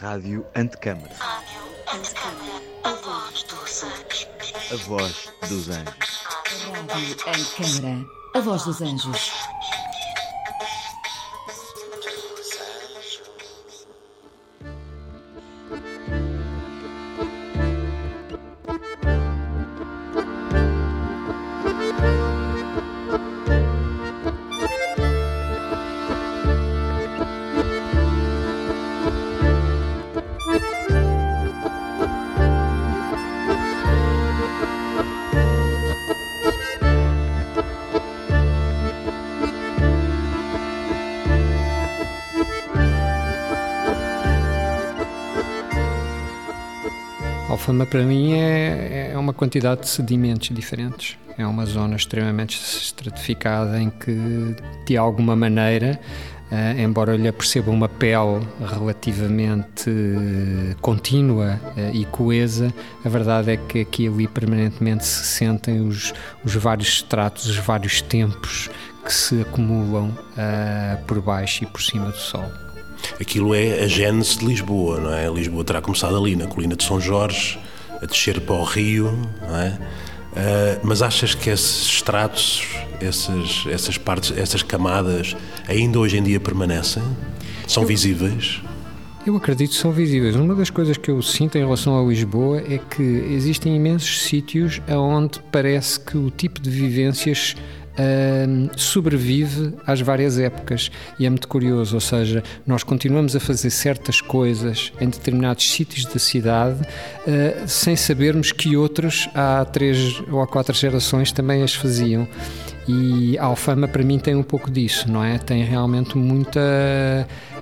Rádio Antecâmara. Rádio Antecâmara, a voz dos anjos. A voz dos anjos. Rádio Antecâmara, a voz dos anjos. Alfama para mim é, é uma quantidade de sedimentos diferentes. É uma zona extremamente estratificada em que, de alguma maneira, eh, embora eu lhe aperceba uma pele relativamente eh, contínua eh, e coesa, a verdade é que aqui e ali permanentemente se sentem os, os vários estratos, os vários tempos que se acumulam por baixo e por cima do sol. Aquilo é a gênese de Lisboa, não é? Lisboa terá começado ali na colina de São Jorge, a descer para o rio, não é? Ah, mas achas que esses estratos, essas, essas partes, essas camadas, ainda hoje em dia permanecem? São visíveis? Eu acredito que são visíveis. Uma das coisas que eu sinto em relação a Lisboa é que existem imensos sítios onde parece que o tipo de vivências hum, sobrevive às várias épocas e é muito curioso, ou seja, nós continuamos a fazer certas coisas em determinados sítios da cidade uh, sem sabermos que outros há três ou há quatro gerações também as faziam. E a Alfama para mim tem um pouco disso, não é? Tem realmente muita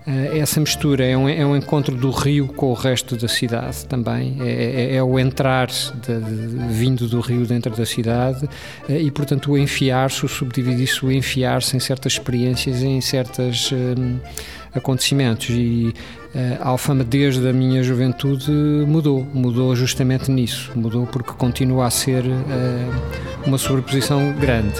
eh, essa mistura, é um, é um encontro do rio com o resto da cidade também, é, é- é o entrar de- de- vindo do rio dentro da cidade eh, e, portanto, o enfiar-se, o subdividir-se, o enfiar-se em certas experiências, em certos acontecimentos. E eh, a Alfama, desde a minha juventude, mudou, mudou justamente nisso, mudou porque continua a ser eh, uma sobreposição grande.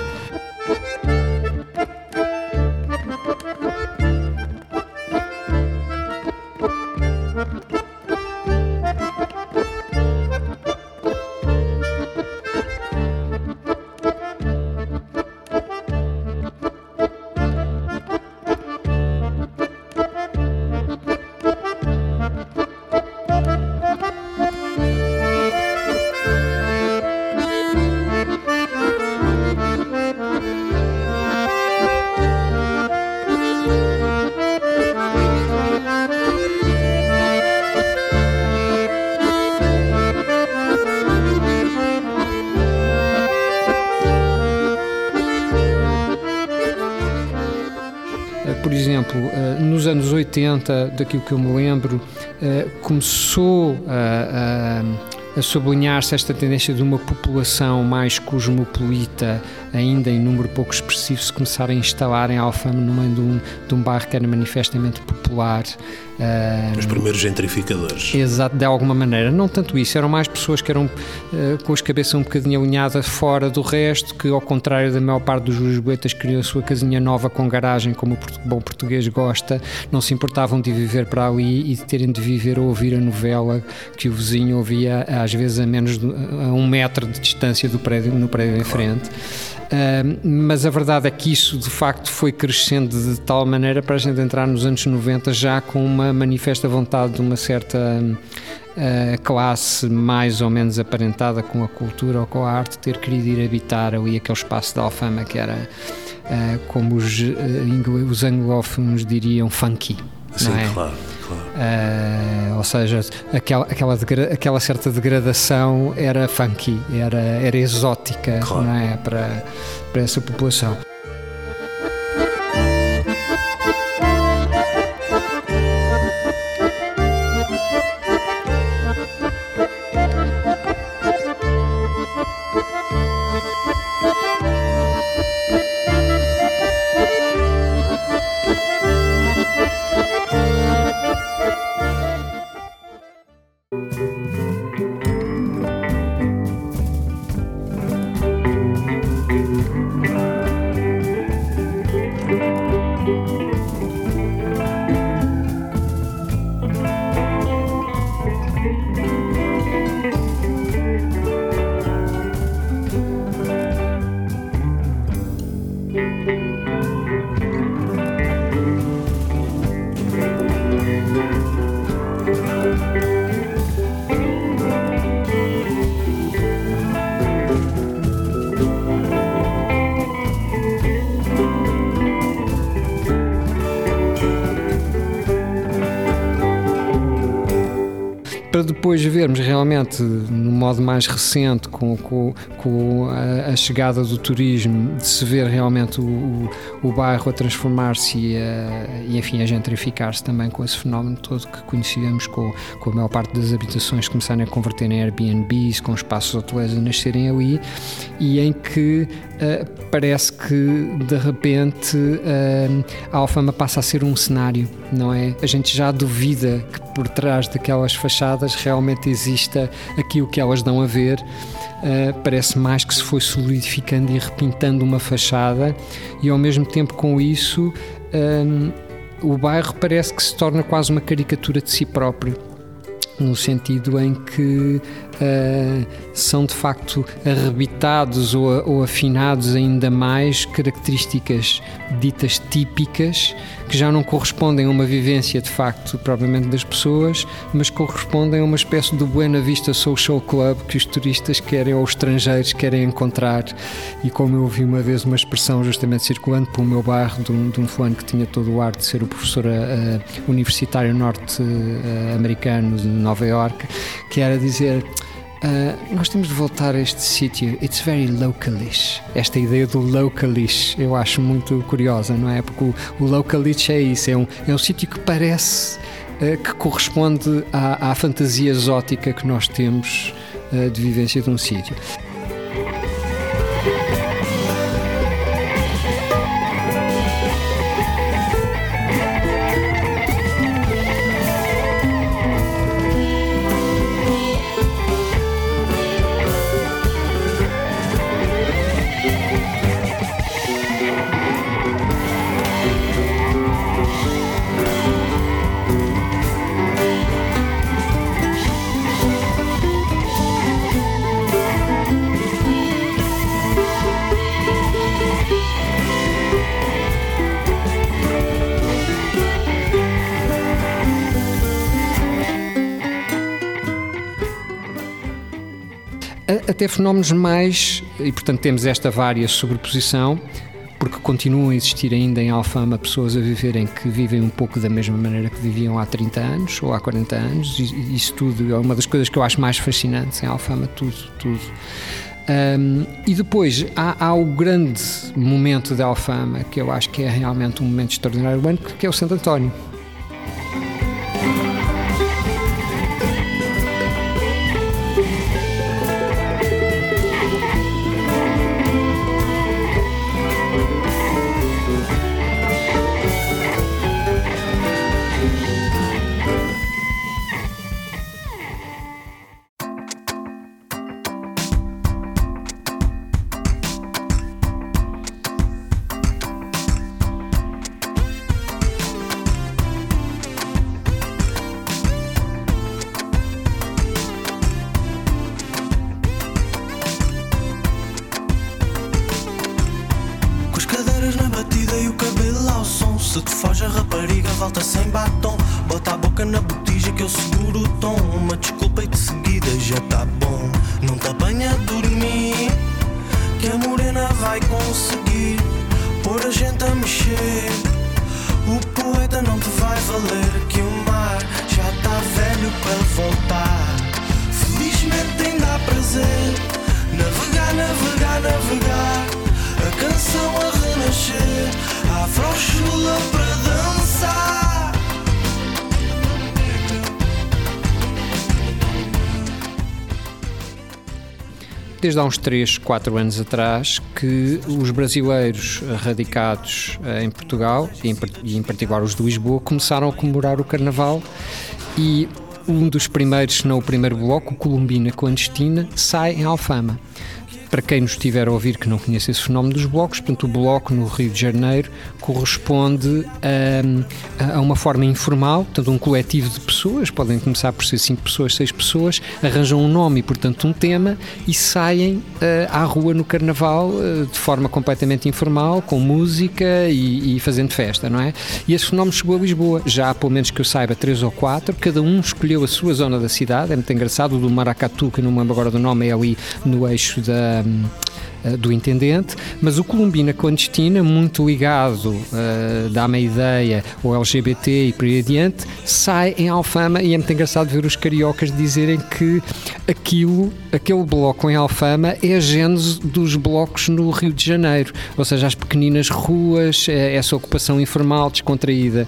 daquilo que eu me lembro, eh, começou a, a, sublinhar-se esta tendência de uma população mais cosmopolita, ainda em número pouco expressivo, se começar a instalar em Alfama no meio de um, de um bairro que era manifestamente popular. eh, Os primeiros gentrificadores. Exato, de alguma maneira. Não tanto isso, eram mais pessoas que eram eh, com as cabeças um bocadinho alinhadas fora do resto, que ao contrário da maior parte dos lisboetas queriam a sua casinha nova com garagem, como o bom português gosta, não se importavam de viver para ali e de terem de viver a ouvir a novela que o vizinho ouvia às vezes a menos de a um metro de distância do prédio, no prédio em frente. Uh, mas a verdade é que isso de facto foi crescendo de tal maneira para a gente entrar nos anos 90 já com uma manifesta vontade de uma certa uh, classe mais ou menos aparentada com a cultura ou com a arte ter querido ir habitar ali aquele espaço de Alfama que era uh, como os, ingle- os anglófonos diriam funky. Sim, não é? claro. Uh, ou seja, aquela, aquela, aquela certa degradação era funky, era, era exótica Claro. não é? para, para essa população. Para depois vermos realmente, no modo mais recente, com, com, com a, a, chegada do turismo, de se ver realmente o, o, o bairro a transformar-se e, e, enfim, a gentrificar-se também com esse fenómeno todo que conhecíamos, com, com a maior parte das habitações começarem a converter em Airbnbs, com espaços hoteleiros a nascerem ali, e em que uh, parece que de repente uh, a Alfama passa a ser um cenário, não é? A gente já duvida que por trás daquelas fachadas realmente exista aquilo que elas dão a ver. Uh, parece mais que se foi solidificando e repintando uma fachada, e ao mesmo tempo com isso, um, o bairro parece que se torna quase uma caricatura de si próprio no sentido em que uh, são de facto arrebitados ou, ou, afinados ainda mais características ditas típicas que já não correspondem a uma vivência de facto propriamente das pessoas, mas correspondem a uma espécie de Buena Vista Social Club que os turistas querem ou os estrangeiros querem encontrar. E como eu ouvi uma vez uma expressão justamente circulando pelo meu bairro de um, de um fulano que tinha todo o ar de ser o professor uh, universitário norte-americano de Nova York, que era dizer Uh, nós temos de voltar a este sítio. It's very localish. Esta ideia do localish eu acho muito curiosa, não é? Porque o, o localish é isso, é um, é um sítio que parece uh, que corresponde à, à, fantasia exótica que nós temos uh, de vivência de um sítio. Até fenómenos mais, e portanto temos esta vária sobreposição, porque continuam a existir ainda em Alfama pessoas a viverem que vivem um pouco da mesma maneira que viviam há 30 anos ou há 40 anos, e isso tudo é uma das coisas que eu acho mais fascinantes em Alfama, tudo, tudo. Um, e depois há, há, o grande momento da Alfama, que eu acho que é realmente um momento extraordinário que é o Santo António. Se te foge a rapariga, volta sem batom. Bota a boca na boca desde há uns 3, 4 anos atrás que os brasileiros radicados eh, em Portugal, e em particular os de Lisboa, começaram a comemorar o Carnaval e um dos primeiros, se não o primeiro bloco, o Colombina Clandestina, sai em Alfama para quem nos estiver a ouvir que não conhece esse fenómeno dos blocos, portanto, o bloco no Rio de Janeiro corresponde a, a, uma forma informal, portanto, um coletivo de pessoas, podem começar por ser 5 pessoas, 6 pessoas, arranjam um nome e, portanto, um tema e saem uh, à rua no Carnaval uh, de forma completamente informal, com música e, e, fazendo festa, não é? E esse fenómeno chegou a Lisboa, já há pelo menos que eu saiba, três ou quatro, cada um escolheu a sua zona da cidade, é muito engraçado, o do Maracatu, que não me lembro agora do nome, é ali no eixo da uh, do intendente, mas o Columbina Clandestina, muito ligado, uh, dá-me a ideia, ao LGBT e por aí adiante, sai em Alfama e é muito engraçado ver os cariocas dizerem que aquilo, aquele bloco em Alfama é a gênese dos blocos no Rio de Janeiro, ou seja, as pequeninas ruas, essa ocupação informal, descontraída.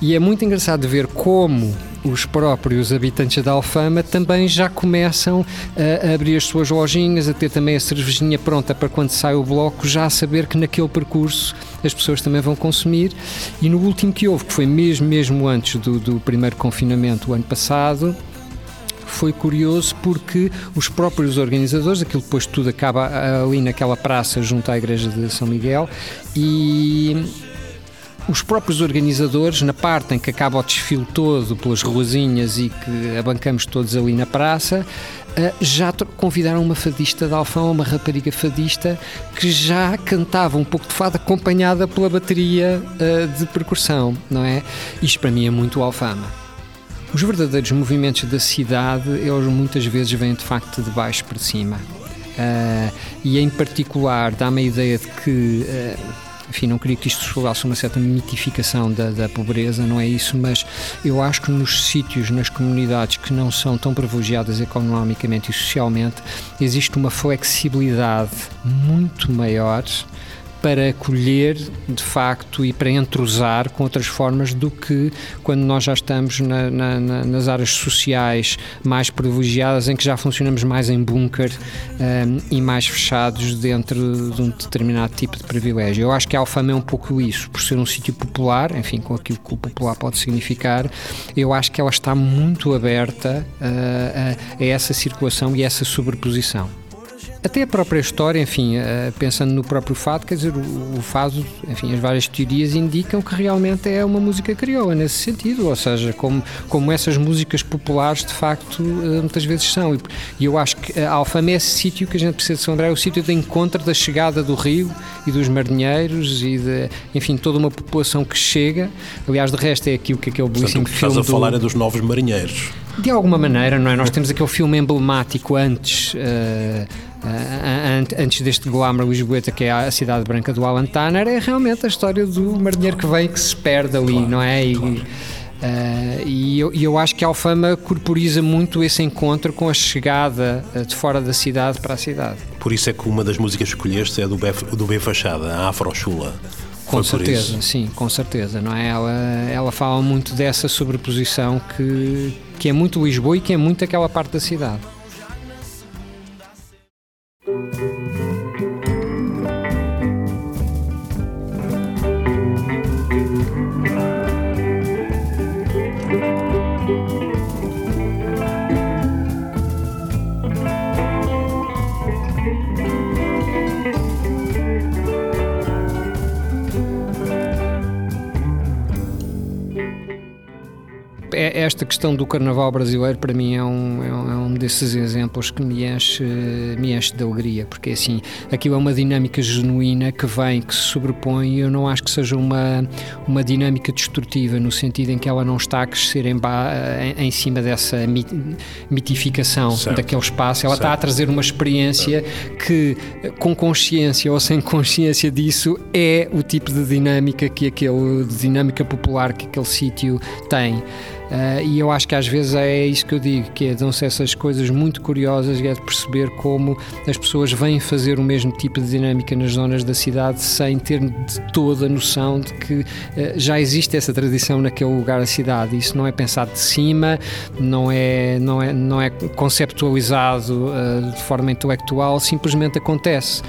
E é muito engraçado ver como os próprios habitantes da Alfama também já começam a abrir as suas lojinhas, a ter também a cervejinha pronta para quando sai o bloco, já a saber que naquele percurso as pessoas também vão consumir. E no último que houve, que foi mesmo, mesmo antes do, do primeiro confinamento, o ano passado, foi curioso porque os próprios organizadores, aquilo depois tudo acaba ali naquela praça junto à igreja de São Miguel e os próprios organizadores, na parte em que acaba o desfile todo pelas ruazinhas e que abancamos todos ali na praça, eh, já convidaram uma fadista de Alfão, uma rapariga fadista, que já cantava um pouco de fado acompanhada pela bateria eh, de percussão, não é? Isto para mim é muito Alfama. Os verdadeiros movimentos da cidade, eles muitas vezes vêm de facto de baixo para cima. Uh, e em particular dá-me a ideia de que uh, enfim, não queria que isto soasse uma certa mitificação da, da, pobreza, não é isso, mas eu acho que nos sítios, nas comunidades que não são tão privilegiadas economicamente e socialmente, existe uma flexibilidade muito maior para acolher de facto e para entrosar com outras formas do que quando nós já estamos na, na, nas áreas sociais mais privilegiadas, em que já funcionamos mais em bunker um, e mais fechados dentro de um determinado tipo de privilégio. Eu acho que a Alfama é um pouco isso, por ser um sítio popular, enfim, com aquilo que o popular pode significar, eu acho que ela está muito aberta uh, a, a essa circulação e essa sobreposição. Até a própria história, enfim, uh, pensando no próprio fado, quer dizer, o, o, fado, enfim, as várias teorias indicam que realmente é uma música crioula nesse sentido, ou seja, como, como essas músicas populares de facto uh, muitas vezes são. E eu acho que a Alfama é esse sítio que a gente precisa de São André, é o sítio de encontro da chegada do rio e dos marinheiros e de, enfim, toda uma população que chega. Aliás, de resto é aquilo que aquele belíssimo Portanto, filme. Estás a falar é dos novos marinheiros. De alguma maneira, não é? Nós temos aquele filme emblemático antes. Uh, antes deste glamour lisboeta que é a cidade branca do Alan Tanner é realmente a história do marinheiro que vem que se perde ali, claro, não é? E, claro. uh, e, eu, e, eu, acho que a Alfama corporiza muito esse encontro com a chegada eh, de fora da cidade para a cidade. Por isso é que uma das músicas que escolheste é do B, do B Fachada, a Afro Chula. Com certeza, sim, com certeza, não é? Ela, ela fala muito dessa sobreposição que, que é muito Lisboa e que é muito aquela parte da cidade. É, esta questão do carnaval brasileiro para mim é um, é um, é um desses exemplos que me enche, me enche de alegria, porque assim, aquilo é uma dinâmica genuína que vem, que se sobrepõe e eu não acho que seja uma, uma dinâmica destrutiva, no sentido em que ela não está a crescer em, em, em cima dessa mitificação certo. daquele espaço, ela certo. está a trazer uma experiência certo. que, com consciência ou sem consciência disso, é o tipo de dinâmica que aquele, de dinâmica popular que aquele sítio tem. Uh, e eu acho que às vezes é isso que eu digo, que é, dão-se essas coisas muito curiosas e é de perceber como as pessoas vêm fazer o mesmo tipo de dinâmica nas zonas da cidade sem ter de toda a noção de que uh, já existe essa tradição naquele lugar da cidade. Isso não é pensado de cima, não é, não é, não é conceptualizado uh, de forma intelectual, simplesmente acontece.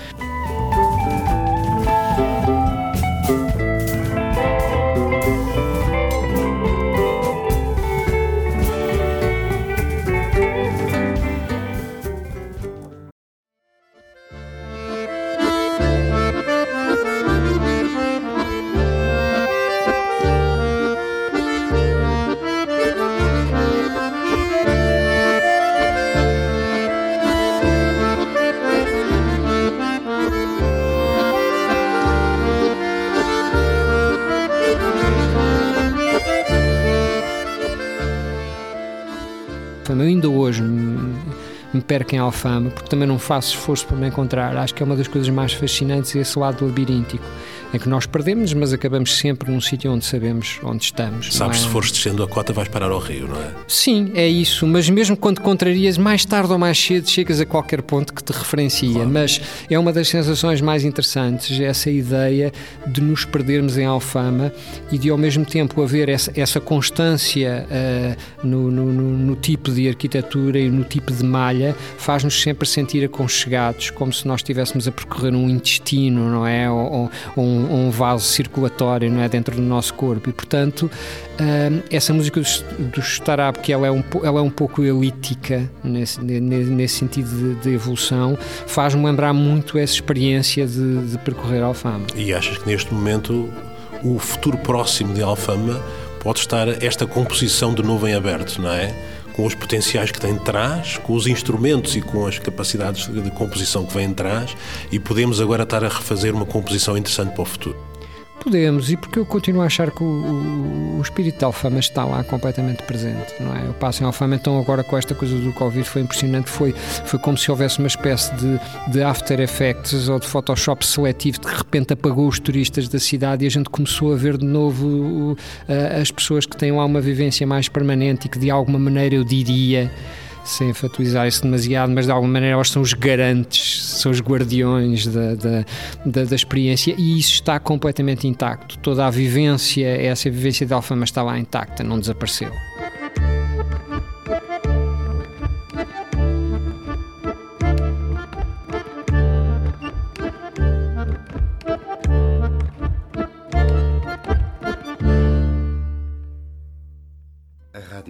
Perco em Alfama, porque também não faço esforço para me encontrar. Acho que é uma das coisas mais fascinantes esse lado labiríntico, em que nós perdemos, mas acabamos sempre num sítio onde sabemos onde estamos. Sabes, é? se fores descendo a cota, vais parar ao rio, não é? Sim, é isso, mas mesmo quando contrarias, mais tarde ou mais cedo chegas a qualquer ponto que te referencia. Claro. Mas é uma das sensações mais interessantes, essa ideia de nos perdermos em Alfama e de ao mesmo tempo haver essa, essa constância uh, no, no, no, tipo de arquitetura e no tipo de malha, faz-nos sempre sentir aconchegados, como se nós estivéssemos a percorrer um intestino, não é? Ou, ou um, um, vaso circulatório, não é? Dentro do nosso corpo. E, portanto, uh, essa música do, do Starab, que ela é um, ela é um pouco elítica nesse, nesse sentido de, de evolução, faz-me lembrar muito essa experiência de, de percorrer Alfama. E achas que neste momento o futuro próximo de Alfama pode estar esta composição de novo em aberto, não é? Com os potenciais que tem de trás, com os instrumentos e com as capacidades de composição que vem de trás, e podemos agora estar a refazer uma composição interessante para o futuro. Podemos, e porque eu continuo a achar que o, o, o espírito de Alfama está lá completamente presente, não é? Eu passo em Alfama, então agora com esta coisa do Covid foi impressionante, foi, foi como se houvesse uma espécie de, de After Effects ou de Photoshop seletivo, de repente apagou os turistas da cidade e a gente começou a ver de novo uh, as pessoas que têm lá uma vivência mais permanente e que de alguma maneira eu diria sem enfatizar isso demasiado, mas de alguma maneira elas são os garantes, são os guardiões da, da, da, da experiência e isso está completamente intacto. Toda a vivência, essa vivência de Alfama está lá intacta, não desapareceu.